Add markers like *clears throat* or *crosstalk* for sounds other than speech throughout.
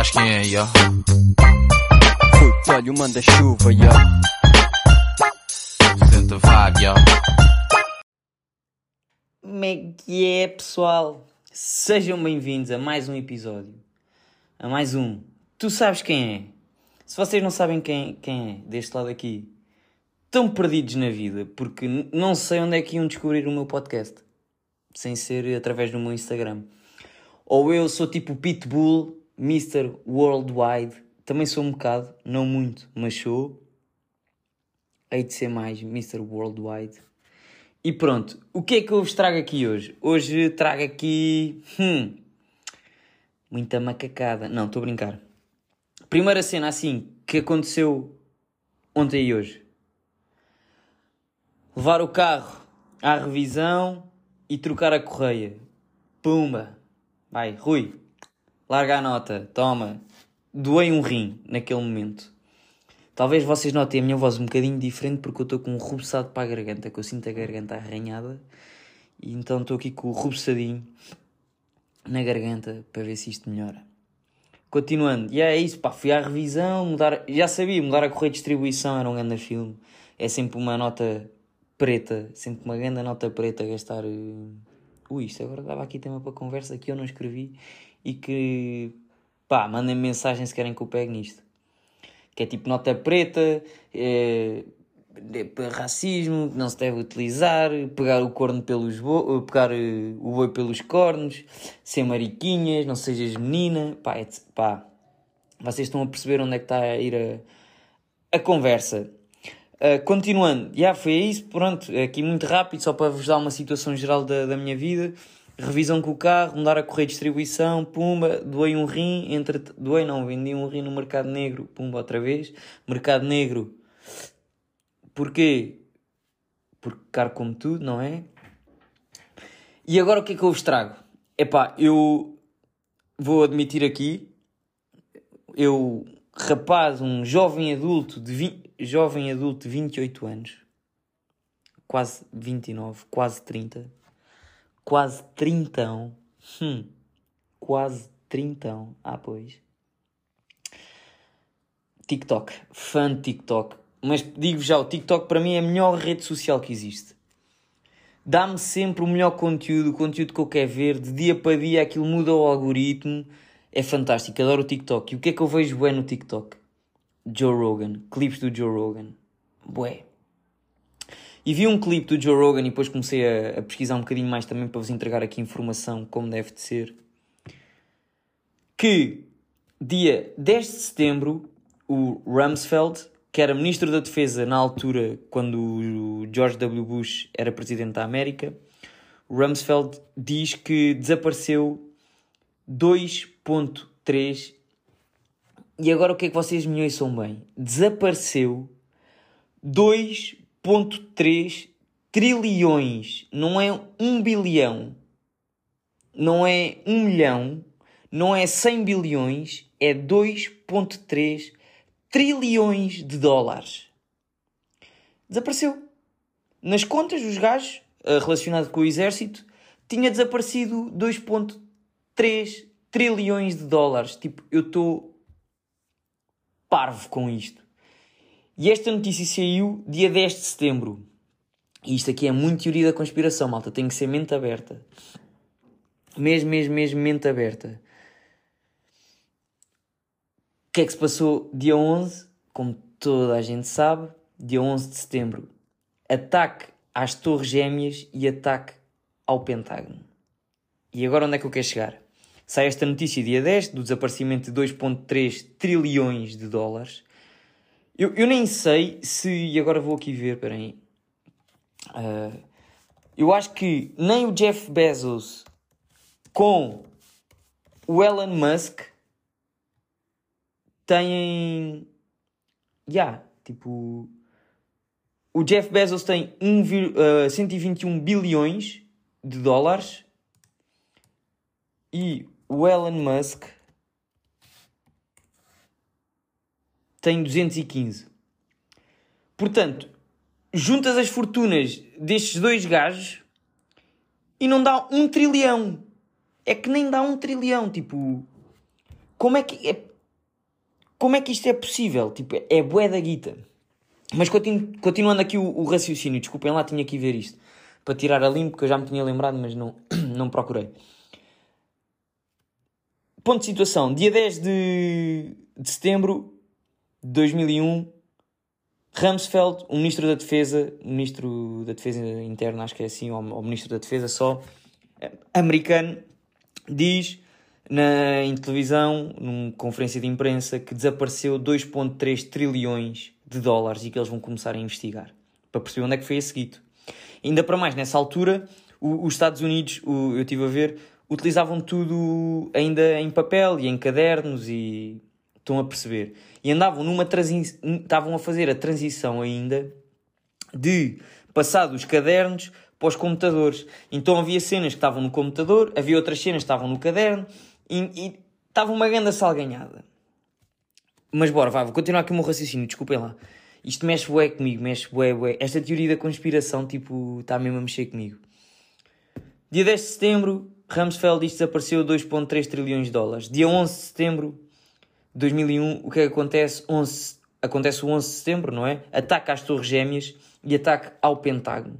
sabes quem é, yo? Puto, olha o manda-chuva, yo. Senta vibe, yo. Como é que é, pessoal? Sejam bem-vindos a mais um episódio. A mais um. Tu sabes quem é? Se vocês não sabem quem, quem é, deste lado aqui, estão perdidos na vida, porque não sei onde é que iam descobrir o meu podcast. Sem ser através do meu Instagram. Ou eu sou tipo Pitbull, Mr. Worldwide. Também sou um bocado, não muito, mas sou. Hei de ser mais Mr. Worldwide. E pronto, o que é que eu vos trago aqui hoje? Hoje trago aqui. Hum, muita macacada. Não, estou a brincar. Primeira cena assim que aconteceu ontem e hoje: levar o carro à revisão e trocar a correia. Pumba! Vai, Rui, larga a nota, toma. Doei um rim naquele momento. Talvez vocês notem a minha voz um bocadinho diferente porque eu estou com um rubeçado para a garganta, que eu sinto a garganta arranhada. E então estou aqui com o rubeçadinho na garganta para ver se isto melhora. Continuando, e é isso, pá, fui à revisão, mudar, já sabia, mudar a correia de distribuição era um grande filme. É sempre uma nota preta, sempre uma grande nota preta gastar. eh, Ui, isto agora dava aqui tema para conversa que eu não escrevi e que, pá, mandem mensagem se querem que eu pegue nisto que é tipo nota preta, é, é racismo, que não se deve utilizar, pegar o corno pelos bo pegar eh, o boi pelos cornos, ser mariquinhas, não sejas menina, pá, é, pá, vocês estão a perceber onde é que está a ir a, a conversa. Ah, continuando, já foi isso, pronto, aqui muito rápido, só para vos dar uma situação geral da, da minha vida. Revisão com o carro, mudar a correia de distribuição, pumba, doei um rim, entre... doei não, vendi um rim no mercado negro, pumba outra vez. Mercado negro, porquê? Porque caro como tudo, não é? E agora o que é que eu vos trago? Epá, eu vou admitir aqui, eu, rapaz, um jovem adulto de, vi... jovem adulto de 28 anos, quase 29, quase 30, quase 30, hum, quase 30, ah pois. TikTok, fã de TikTok, mas digo já, o TikTok para mim é a melhor rede social que existe. Dá-me sempre o melhor conteúdo, o conteúdo que eu quero ver, de dia para dia aquilo muda o algoritmo, é fantástico, adoro o TikTok. E o que é que eu vejo bem no TikTok? Joe Rogan, clipes do Joe Rogan, bué. E vi um clipe do Joe Rogan e depois comecei a, a pesquisar um bocadinho mais também para vos entregar aqui informação como deve de ser. Que dia 10 de setembro o Rumsfeld, que era ministro da Defesa na altura quando o George W. Bush era presidente da América, Rumsfeld diz que desapareceu 2.3 e agora o que é que vocês me ouçam bem? Desapareceu 2.3 trilhões, não é um bilhão, não é um milhão, não é 100 bilhões, é 2.3 trilhões de dólares. Desapareceu. Nas contas dos gajos, eh, relacionado com o exército, tinha desaparecido 2.3 trilhões de dólares. Tipo, eu estou parvo com isto. E esta notícia saiu dia 10 de setembro. E isto aqui é muito teoria da conspiração, malta. Tem que ser mente aberta. Mesmo, mesmo, mesmo mente aberta. O que é que se passou dia 11? Como toda a gente sabe, dia 11 de setembro. Ataque às Torres Gêmeas e ataque ao Pentágono. E agora onde é que eu quero chegar? Sai esta notícia dia 10 do desaparecimento de 2.3 trilhões de dólares. Eu, eu nem sei se... E agora vou aqui ver, peraí. Ah, eu acho que nem o Jeff Bezos com o Elon Musk têm. Já, tipo. O Jeff Bezos tem 1, vir- ah, 121 bilhões de dólares e o Elon Musk tem 215. Portanto, juntas as fortunas destes dois gajos e não dá um trilhão. É que nem dá um trilhão. Tipo, como é que. É, como é que isto é possível? Tipo, é bué da guita. Mas continu, continuando aqui o, o, raciocínio, desculpem lá, tinha que ver isto para tirar a limpo, porque eu já me tinha lembrado, mas não, *clears throat* não procurei. Ponto de situação: dia 10 de, de setembro 2001, Rumsfeld, o ministro da Defesa, ministro da Defesa Interna, acho que é assim, ou, ou ministro da Defesa só, americano, diz na, em televisão, numa conferência de imprensa, que desapareceu 2,3 trilhões de dólares e que eles vão começar a investigar para perceber onde é que foi esse guito. Ainda para mais, nessa altura, o, os Estados Unidos, o, eu estive a ver, utilizavam tudo ainda em papel e em cadernos e estão a perceber. E andavam numa estavam a fazer a transição ainda de passar dos cadernos para os computadores. Então havia cenas que estavam no computador, havia outras cenas que estavam no caderno e, estava uma grande salganhada. Mas bora, vá, vou continuar aqui o meu raciocínio, desculpem lá. Isto mexe bué comigo, mexe bué, bué. Esta teoria da conspiração, tipo, está mesmo a mexer comigo. Dia 10 de setembro, Rumsfeld diz que desapareceu 2.3 trilhões de dólares. Dia 11 de setembro 2001, o que é acontece? 11, acontece o 11 de setembro, não é? Ataque às Torres Gêmeas e ataque ao Pentágono.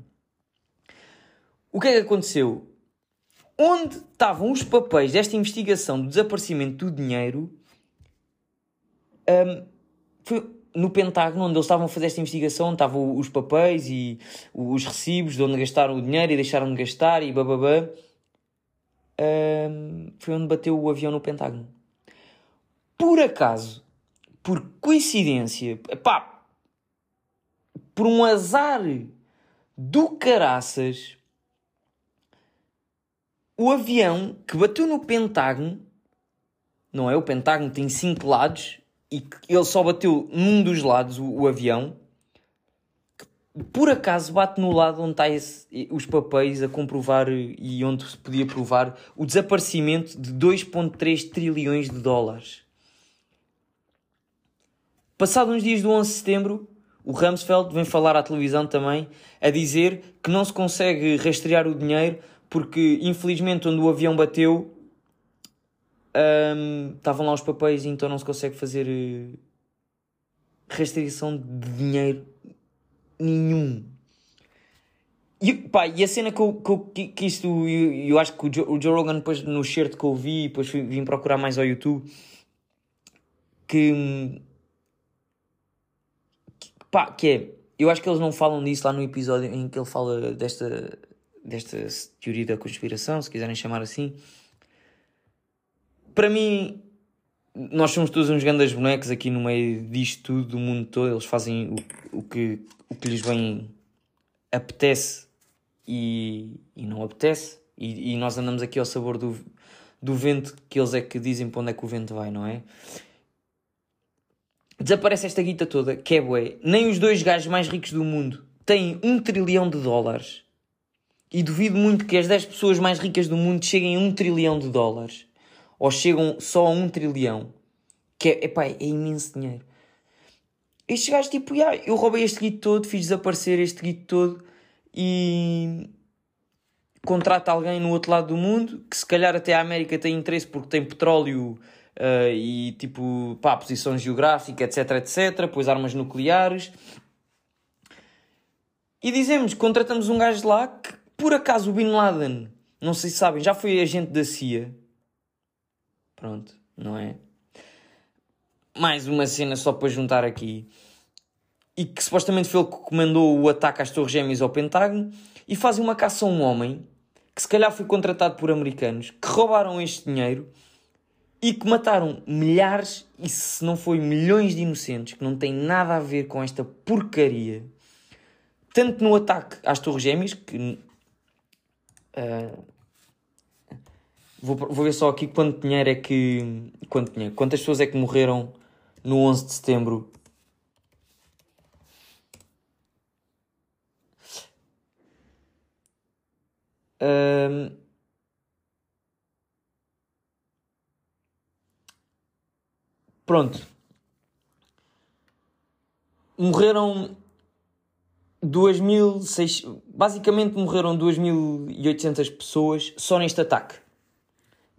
O que é que aconteceu? Onde estavam os papéis desta investigação do desaparecimento do dinheiro? Um, foi no Pentágono, onde eles estavam a fazer esta investigação, estavam os papéis e os recibos de onde gastaram o dinheiro e deixaram de gastar e bababá. Um, foi onde bateu o avião no Pentágono. Por acaso, por coincidência, pá, por um azar do caraças, o avião que bateu no Pentágono, não é? O Pentágono tem cinco lados e ele só bateu num dos lados, o, o avião, por acaso bate no lado onde está esse, os papéis a comprovar e onde se podia provar o desaparecimento de 2,3 trilhões de dólares. Passado uns dias do 11 de setembro, o Rumsfeld vem falar à televisão também a dizer que não se consegue rastrear o dinheiro porque infelizmente onde o avião bateu um, estavam lá os papéis e então não se consegue fazer uh, restrição de dinheiro nenhum. E, pá, e a cena que, eu, que, eu, que isto, eu, eu acho que o Joe, o Joe Rogan, depois no shirt que eu vi, depois vim procurar mais ao YouTube, que, que, pá, que é, eu acho que eles não falam disso lá no episódio em que ele fala desta, desta teoria da conspiração, se quiserem chamar assim. Para mim, nós somos todos uns grandes bonecos aqui no meio disto tudo, do mundo todo. Eles fazem o, o, que, o que lhes bem apetece e, e não apetece. E, e nós andamos aqui ao sabor do, do vento que eles é que dizem para onde é que o vento vai, não é? Desaparece esta guita toda, que é bué. Nem os dois gajos mais ricos do mundo têm um trilhão de dólares e duvido muito que as 10 pessoas mais ricas do mundo cheguem a 1 trilhão de dólares. Ou chegam só a 1 trilhão. Que é, epá, é imenso dinheiro. Estes gajos, tipo, yeah, eu roubei este guito todo, fiz desaparecer este guito todo e contrata alguém no outro lado do mundo que se calhar até a América tem interesse porque tem petróleo uh, e tipo, pá, posição geográfica, etc, etc, pois armas nucleares. E dizemos, contratamos um gajo lá que por acaso o Bin Laden, não sei se sabem, já foi agente da CIA. Pronto, não é? Mais uma cena só para juntar aqui. E que supostamente foi ele que comandou o ataque às Torres Gêmeas ao Pentágono. E fazem uma caça a um homem que se calhar foi contratado por americanos que roubaram este dinheiro e que mataram milhares, e se não foi milhões de inocentes que não têm nada a ver com esta porcaria. Tanto no ataque às Torres Gêmeas, que Uh, vou, vou ver só aqui quanto dinheiro é que. Quanto dinheiro, quantas pessoas é que morreram no 11 de setembro. Uh, pronto. Morreram 2.600, basicamente morreram 2.800 pessoas só neste ataque.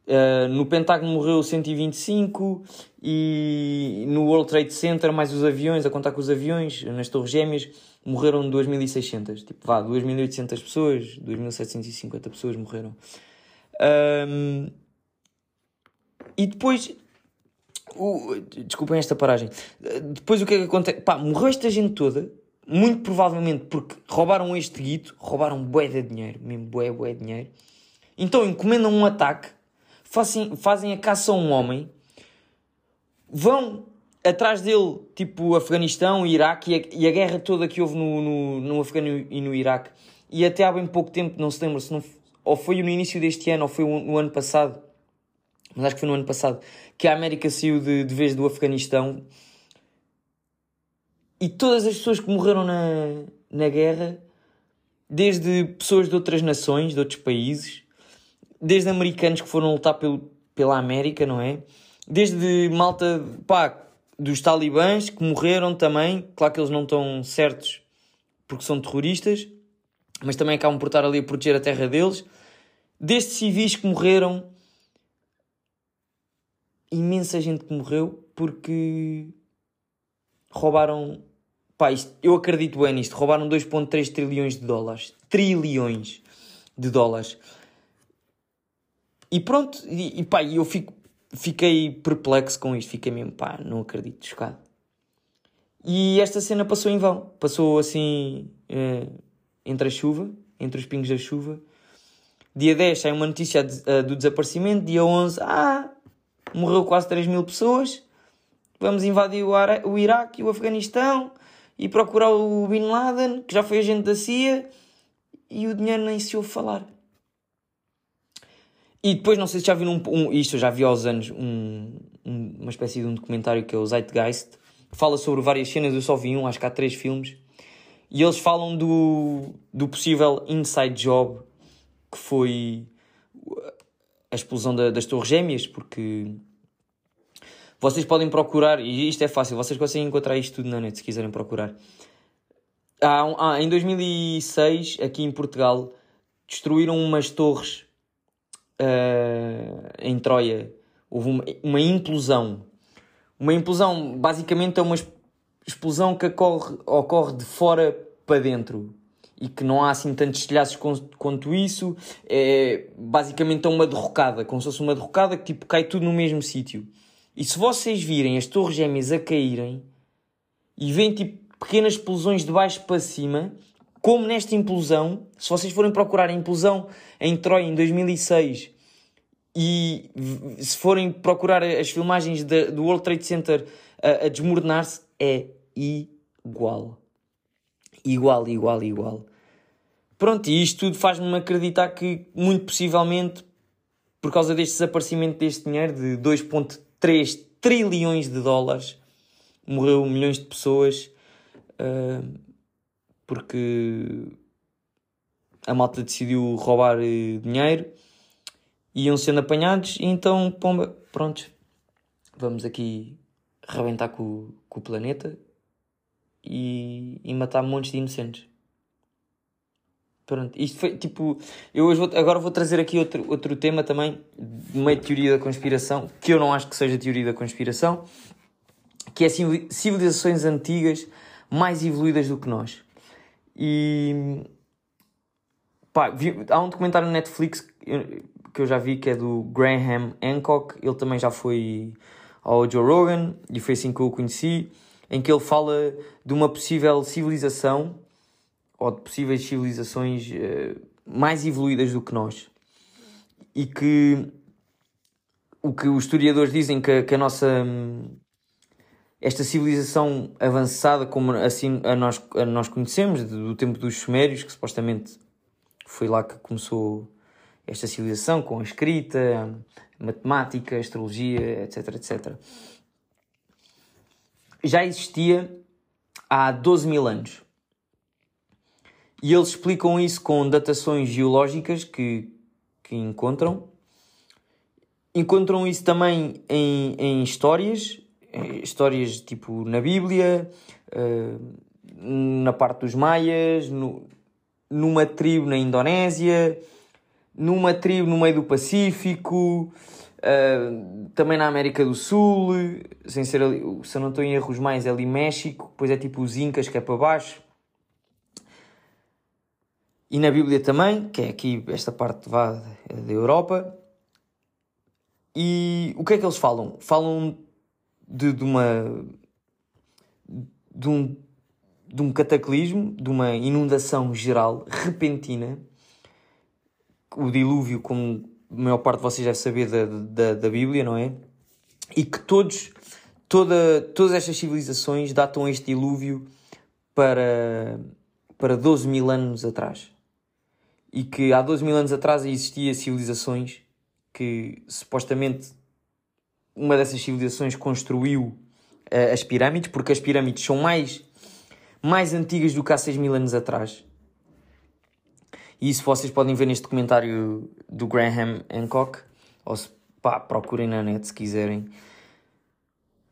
Uh, no Pentágono morreu 125 e no World Trade Center, mais os aviões, a contar com os aviões, nas Torres Gêmeas, morreram 2.600. Tipo, vá, 2.800 pessoas, 2.750 pessoas morreram. Um, e depois. O, desculpem esta paragem. Depois o que é que acontece? Pá, morreu esta gente toda, muito provavelmente porque roubaram este guito, roubaram bué de dinheiro, mesmo bué, bué de dinheiro. Então encomendam um ataque, fazem, fazem a caça a um homem, vão atrás dele, tipo Afeganistão, Iraque e a, e a guerra toda que houve no, no, no Afeganistão e no Iraque. E até há bem pouco tempo, não se lembra, se não, ou foi no início deste ano ou foi no ano passado, mas acho que foi no ano passado, que a América saiu de, de vez do Afeganistão. E todas as pessoas que morreram na, na guerra, desde pessoas de outras nações, de outros países, desde americanos que foram lutar pelo, pela América, não é? Desde malta, pá, dos talibãs que morreram também. Claro que eles não estão certos porque são terroristas, mas também acabam por estar ali a proteger a terra deles. Desde civis que morreram, imensa gente que morreu porque roubaram. Pá, isto, eu acredito bem nisto. Roubaram 2,3 trilhões de dólares. Trilhões de dólares. E pronto, e, e pá, eu fico fiquei perplexo com isto, fiquei mesmo, pá, não acredito, chocado. E esta cena passou em vão, passou assim eh, entre a chuva, entre os pingos da chuva. Dia 10 sai uma notícia uh, do desaparecimento, dia 11, ah, morreu quase 3 mil pessoas, vamos invadir o, Ara o Iraque e o Afeganistão e procurar o Bin Laden, que já foi agente da CIA, e o dinheiro nem se ouve falar. E depois, não sei se já viram um, um, isto, eu já vi aos anos um, um, uma espécie de um documentário que é o Zeitgeist, que fala sobre várias cenas, eu só vi um, acho que há três filmes, e eles falam do, do possível inside job que foi a explosão da, das Torres Gêmeas, porque vocês podem procurar, e isto é fácil, vocês conseguem encontrar isto tudo na net se quiserem procurar. Há, em 2006, aqui em Portugal, destruíram umas torres uh, em Troia houve uma, uma, implosão. Uma implosão basicamente é uma explosão que ocorre, ocorre de fora para dentro e que não há assim tantos telhaços quanto isso. É basicamente uma derrocada, como se fosse uma derrocada que tipo cai tudo no mesmo sítio. E se vocês virem as torres gêmeas a caírem e vêm tipo pequenas explosões de baixo para cima, como nesta implosão, se vocês forem procurar a implosão em Troia em 2006 e se forem procurar as filmagens de, do World Trade Center a, a desmoronar-se, é igual. Igual, igual, igual. Pronto, e isto tudo faz-me acreditar que, muito possivelmente, por causa deste desaparecimento deste dinheiro de 2,3 trilhões de dólares, morreu milhões de pessoas. Uh, porque a malta decidiu roubar uh, dinheiro, iam sendo apanhados, e então, pomba, pronto, vamos aqui rebentar com, com o planeta e, e matar montes de inocentes. Pronto, isto foi tipo. Eu hoje vou, agora vou trazer aqui outro, outro tema também, meio teoria da conspiração, que eu não acho que seja teoria da conspiração, que é civilizações antigas mais evoluídas do que nós. E pá, vi, há um documentário no Netflix que eu já vi que é do Graham Hancock. Ele também já foi ao Joe Rogan e foi assim que eu o conheci. Em que ele fala de uma possível civilização ou de possíveis civilizações uh, mais evoluídas do que nós. E que o que os historiadores dizem que, que a nossa. Hum, esta civilização avançada como assim a nós, a nós conhecemos, do tempo dos Sumérios, que supostamente foi lá que começou esta civilização com a escrita, a matemática, a astrologia, etc, etc. Já existia há 12 mil anos. E eles explicam isso com datações geológicas que, que encontram. Encontram isso também em, em histórias, histórias tipo na Bíblia, uh, na parte dos Maias, no, numa tribo na Indonésia, numa tribo no meio do Pacífico, uh, também na América do Sul, sem ser ali, se não estou em erros mais, é ali México, depois é tipo os Incas que é para baixo. E na Bíblia também, que é aqui esta parte vá da Europa. E o que é que eles falam? Falam de, de uma. de um, de um cataclismo, de uma inundação geral, repentina. O dilúvio, como a maior parte de vocês deve saber da, da, da Bíblia, não é? E que todos, toda, todas estas civilizações datam este dilúvio para, para 12 mil anos atrás. E que há 12 mil anos atrás existia civilizações que supostamente uma dessas civilizações construiu uh, as pirâmides, porque as pirâmides são mais, mais antigas do que há 6 mil anos atrás. E isso vocês podem ver neste documentário do Graham Hancock, ou se, pá, procurem na net se quiserem.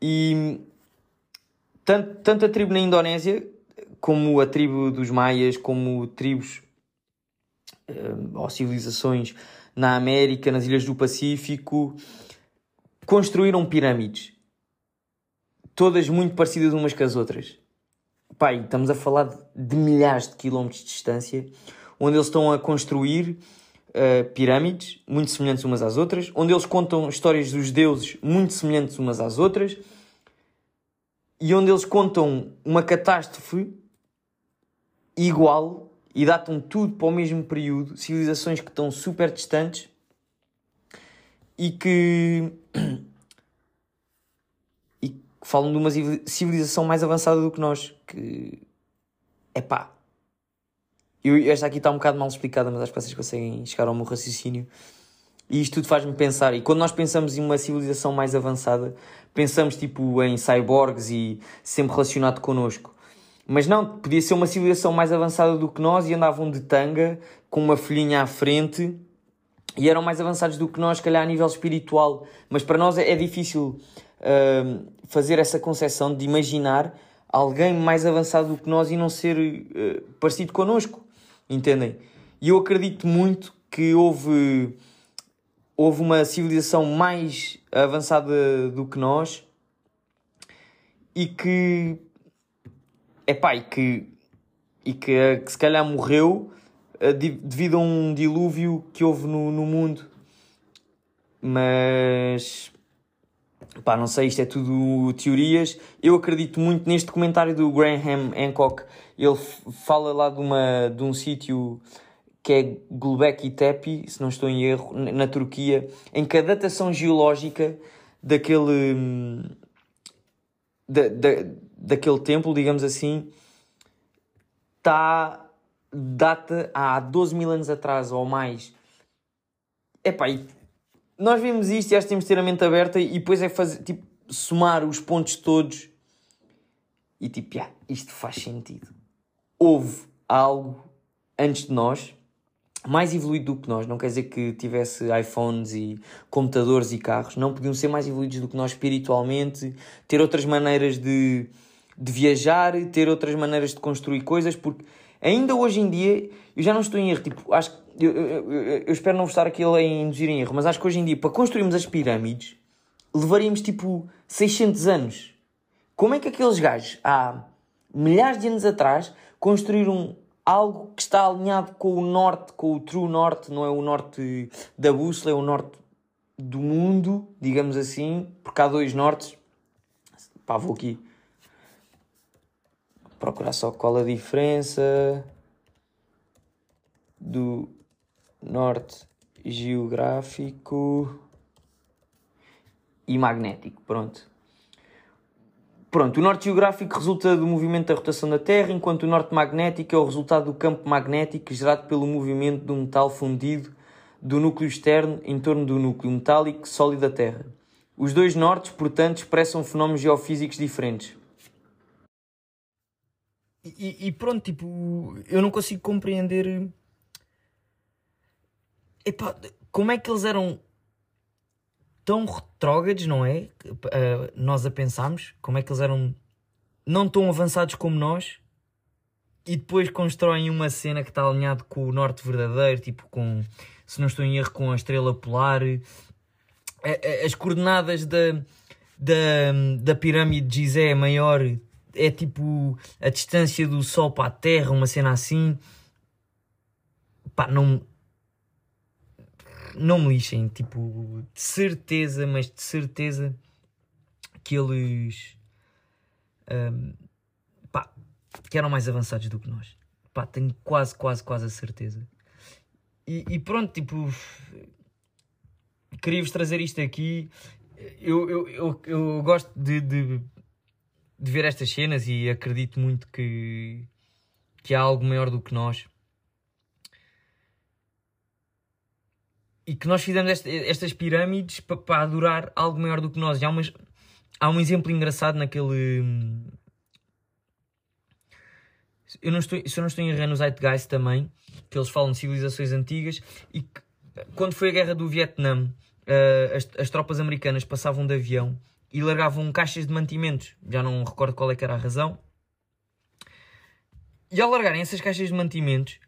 E tanto, tanto a tribo na Indonésia, como a tribo dos Maias, como tribos ou civilizações na América, nas ilhas do Pacífico, construíram pirâmides. Todas muito parecidas umas com as outras. Pai, estamos a falar de milhares de quilómetros de distância, onde eles estão a construir uh, pirâmides muito semelhantes umas às outras, onde eles contam histórias dos deuses muito semelhantes umas às outras, e onde eles contam uma catástrofe igual e datam tudo para o mesmo período, civilizações que estão super distantes e que *clears throat* e que falam de uma civilização mais avançada do que nós, que é pá. Eu, esta aqui está um bocado mal explicada, mas acho que vocês conseguem chegar ao meu raciocínio. E isto tudo faz-me pensar. E quando nós pensamos em uma civilização mais avançada, pensamos tipo em cyborgs e sempre relacionado connosco. Mas não, podia ser uma civilização mais avançada do que nós e andavam de tanga, com uma filhinha à frente, e eram mais avançados do que nós, se calhar a nível espiritual. Mas para nós é, é difícil uh, fazer essa concepção de imaginar alguém mais avançado do que nós e não ser uh, parecido connosco. Entendem? E eu acredito muito que houve, houve uma civilização mais avançada do que nós e que epá, e que, e que, eh, que se calhar morreu uh, devido a um dilúvio que houve no, no mundo. Mas pá, não sei, isto é tudo teorias. Eu acredito muito neste comentário do Graham Hancock. Ele fala lá de, uma, de um sítio que é Gulbekli Tepe, se não estou em erro, na Turquia, em que a datação geológica daquele, hum, da, da, daquele templo, digamos assim, está data há 12 mil anos atrás ou mais. Epá, e nós vimos isto e acho que temos de ter a mente aberta e depois é fazer, tipo, somar os pontos todos e tipo, yeah, isto faz sentido. Houve algo antes de nós mais evoluído do que nós. Não quer dizer que tivesse iPhones e computadores e carros. Não podiam ser mais evoluídos do que nós espiritualmente, ter outras maneiras de de viajar, ter outras maneiras de construir coisas, porque ainda hoje em dia, eu já não estou em erro, tipo, acho eu, eu, eu, eu espero não estar aqui a induzir em erro, mas acho que hoje em dia, para construirmos as pirâmides, levaríamos tipo 600 anos. Como é que aqueles gajos, há milhares de anos atrás, construíram algo que está alinhado com o norte, com o true norte, não é o norte da bússola, é o norte do mundo, digamos assim, porque há dois nortes. Pá, vou aqui procurar só qual a diferença do norte geográfico e magnético. Pronto. Pronto, o norte geográfico resulta do movimento da rotação da Terra, enquanto o norte magnético é o resultado do campo magnético gerado pelo movimento do metal fundido do núcleo externo em torno do núcleo metálico sólido da Terra. Os dois nortes, portanto, expressam fenómenos geofísicos diferentes. E, pronto, tipo, eu não consigo compreender. Epá, como é que eles eram tão retrógrados, não é? Uh, nós a pensarmos, como é que eles eram não tão avançados como nós e depois constroem uma cena que está alinhado com o norte verdadeiro, tipo com, se não estou em erro, com a estrela polar. As coordenadas da, da, da pirâmide de Gizé maior é tipo a distância do Sol para a Terra, uma cena assim. Pá, não. Não me lixem, tipo, de certeza, mas de certeza que eles. Um, pá, que eram mais avançados do que nós. Pá, tenho quase, quase, quase a certeza. E, e pronto, tipo. Queria-vos trazer isto aqui. Eu, eu, eu, eu gosto de, de, de, ver estas cenas e acredito muito que, que há algo maior do que nós. E que nós fizemos esta, estas pirâmides para, para adorar algo maior do que nós. E há, umas, há um exemplo engraçado naquele eu não estou, se eu não estou em erro, é no Zeitgeist também, que eles falam de civilizações antigas e que, quando foi a guerra do Vietnã, uh, as, as, tropas americanas passavam de avião e largavam caixas de mantimentos, já não recordo qual é que era a razão. E ao largarem essas caixas de mantimentos,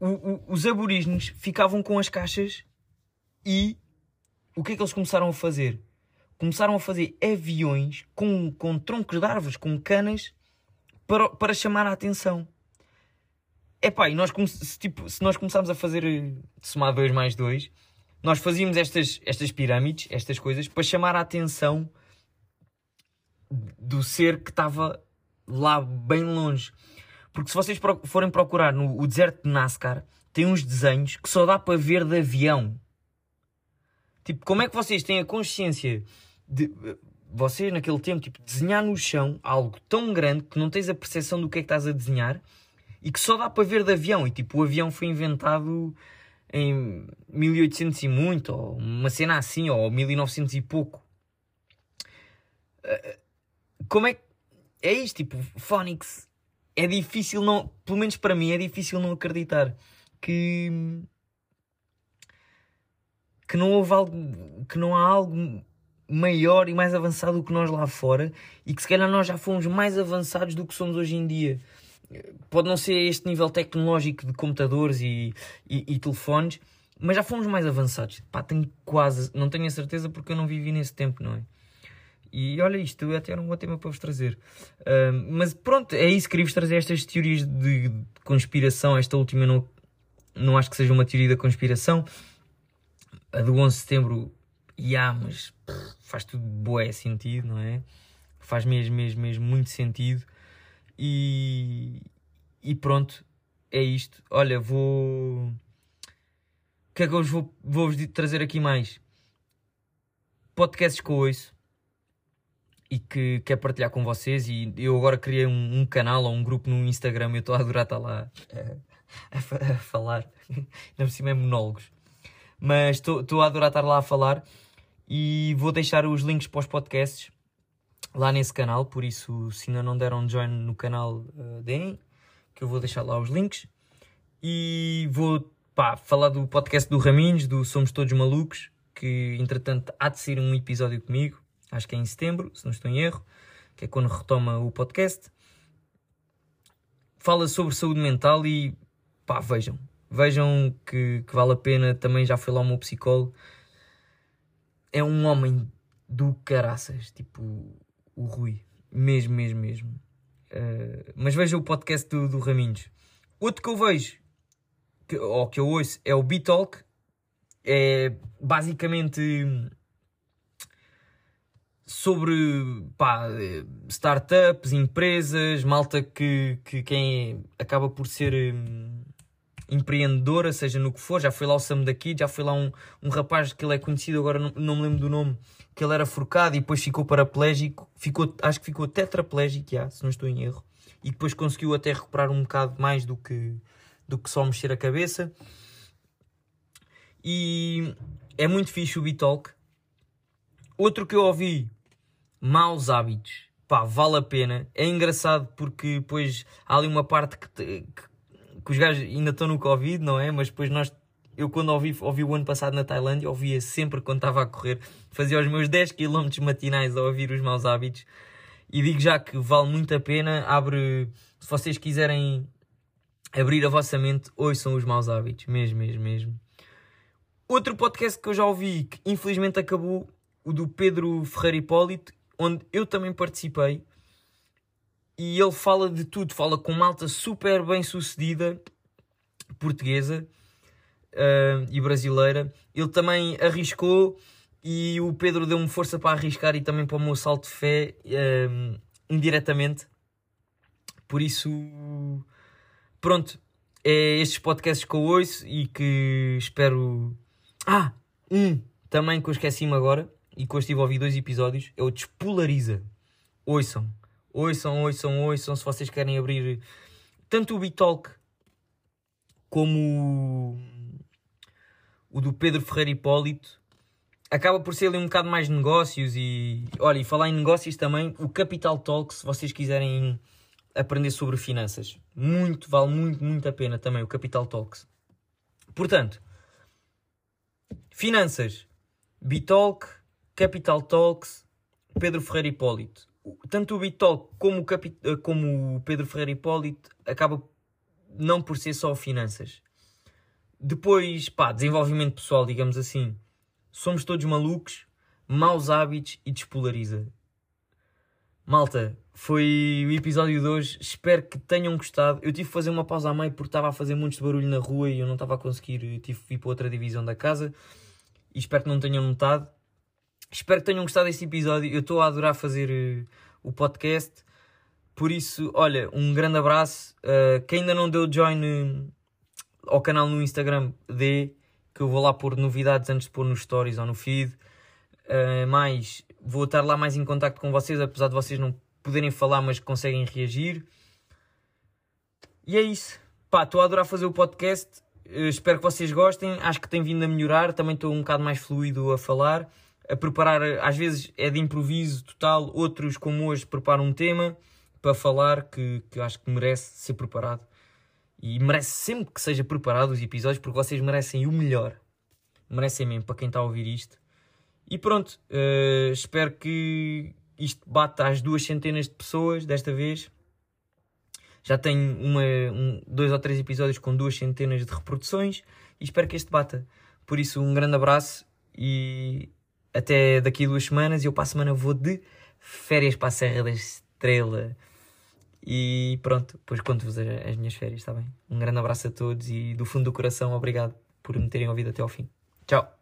o, o, os aborígenes ficavam com as caixas e o que é que eles começaram a fazer? Começaram a fazer aviões com, com troncos de árvores, com canas para, para chamar a atenção. É pá, e nós, se, tipo, se nós começarmos a fazer eh, somar 2 mais 2, nós fazíamos estas, estas pirâmides, estas coisas, para chamar a atenção do ser que estava lá bem longe. Porque se vocês forem procurar no deserto de Nascar, tem uns desenhos que só dá para ver de avião. Tipo, como é que vocês têm a consciência de você naquele tempo, tipo, desenhar no chão algo tão grande que não tens a percepção do que é que estás a desenhar e que só dá para ver de avião. E tipo, o avião foi inventado em 1800 e muito, ou uma cena assim, ou 1900 e pouco. Eh, como é que. É isto, tipo, Phonics. É difícil não. Pelo menos para mim, é difícil não acreditar que. que não houve algo. que não há algo maior e mais avançado do que nós lá fora e que se calhar nós já fomos mais avançados do que somos hoje em dia. Pode não ser este nível tecnológico de computadores e, e, e telefones, mas já fomos mais avançados. Pá, tenho quase, não tenho a certeza porque eu não vivi nesse tempo, não é? E olha isto, até era um bom tema para vos trazer. Uh, mas pronto, é isso, queria-vos trazer estas teorias de, conspiração. Esta última não, não acho que seja uma teoria da conspiração. A do 11 de setembro yeah, mas pff, faz tudo boé sentido, não é? Faz mesmo, mesmo, mesmo muito sentido. E, e pronto, é isto. Olha, vou. O que é que eu vou, vou-vos trazer aqui mais? Podcasts que eu ouço e que quero partilhar com vocês. E eu agora criei um, um canal ou um grupo no Instagram. Eu estou a adorar estar lá a, a, a falar. *laughs* Ainda por cima é monólogos. Mas estou a adorar estar lá a falar e vou deixar os links para os podcasts lá nesse canal, por isso se ainda não deram join no canal, uh, deem, que eu vou deixar lá os links. E vou pá, falar do podcast do Raminhos, do Somos Todos Malucos, que entretanto há de sair um episódio comigo, acho que é em setembro, se não estou em erro, que é quando retoma o podcast. Fala sobre saúde mental e pá, vejam, vejam que, que vale a pena. Também já foi lá o meu psicólogo é um homem do caraças, tipo o Rui, mesmo, mesmo, mesmo. Uh, mas veja o podcast do, do Raminhos. Outro que eu vejo, que, ou que eu ouço, é o B-Talk. É basicamente sobre pá, startups, empresas, malta que, que quem acaba por ser. Hum, empreendedora, seja no que for. Já foi lá o Sam daqui, já foi lá um, um rapaz que ele é conhecido, agora não, não me lembro do nome, que ele era forcado e depois ficou paraplégico, ficou, acho que ficou tetraplégico, já, se não estou em erro, e depois conseguiu até recuperar um bocado mais do que, do que só mexer a cabeça. E é muito fixe o Bitalk. Outro que eu ouvi, maus hábitos. Pá, vale a pena. É engraçado porque depois há ali uma parte que, te, que que os gajos ainda estão no Covid, não é? Mas depois nós, eu quando ouvi, ouvi o ano passado na Tailândia, ouvia sempre quando estava a correr, fazia os meus 10 km matinais a ouvir os maus hábitos. E digo já que vale muito a pena. Abre, se vocês quiserem abrir a vossa mente, ouçam os maus hábitos, mesmo, mesmo, mesmo. Outro podcast que eu já ouvi, que infelizmente acabou, o do Pedro Ferreira Hipólito, onde eu também participei. E ele fala de tudo, fala com malta super bem sucedida, portuguesa uh, e brasileira. Ele também arriscou e o Pedro deu-me força para arriscar e também para o meu salto de fé uh, indiretamente. Por isso, pronto, é estes podcasts que eu ouço e que espero. Ah, um também que eu esqueci-me agora e que eu estive a ouvir dois episódios é o Despolariza. Ouçam, ouçam, ouçam, ouçam se vocês querem abrir tanto o Bitalk como o do Pedro Ferreira Hipólito acaba por ser ali um bocado mais de negócios e olha, e falar em negócios também, o Capital Talk, se vocês quiserem aprender sobre finanças, muito, vale muito, muito a pena também o Capital Talks. Portanto, finanças, Bitalk, Capital Talks, Pedro Ferreira Hipólito. Tanto o Bitalk como o, Capi como o Pedro Ferreira Hipólito acaba não por ser só finanças. Depois, pá, desenvolvimento pessoal, digamos assim. Somos todos malucos, maus hábitos e despolariza. Malta, foi o episódio de hoje. Espero que tenham gostado. Eu tive que fazer uma pausa a meio porque estava a fazer muito barulho na rua e eu não estava a conseguir. Tive que ir para outra divisão da casa. E espero que não tenham notado. Espero que tenham gostado deste episódio. Eu estou a adorar fazer uh, o podcast. Por isso, olha, um grande abraço. Uh, quem ainda não deu join uh, ao canal no Instagram, dê. Que eu vou lá pôr novidades antes de pôr nos stories ou no feed. Uh, mais, vou estar lá mais em contato com vocês, apesar de vocês não poderem falar, mas conseguem reagir. E é isso. Pá, estou a adorar fazer o podcast. Uh, espero que vocês gostem. Acho que tem vindo a melhorar. Também estou um bocado mais fluido a falar. A preparar, às vezes é de improviso total. Outros, como hoje, preparam um tema para falar que, que acho que merece ser preparado. E merece sempre que seja preparado os episódios, porque vocês merecem o melhor. Merecem mesmo, para quem está a ouvir isto. E pronto, uh, espero que isto bata às duas centenas de pessoas desta vez. Já tenho uma, um, dois ou três episódios com duas centenas de reproduções e espero que este bata. Por isso, um grande abraço e até daqui a duas semanas. Eu para a semana vou de férias para a Serra da Estrela. E pronto, depois conto-vos as minhas férias, está bem? Um grande abraço a todos e do fundo do coração, obrigado por me terem ouvido até ao fim. Tchau!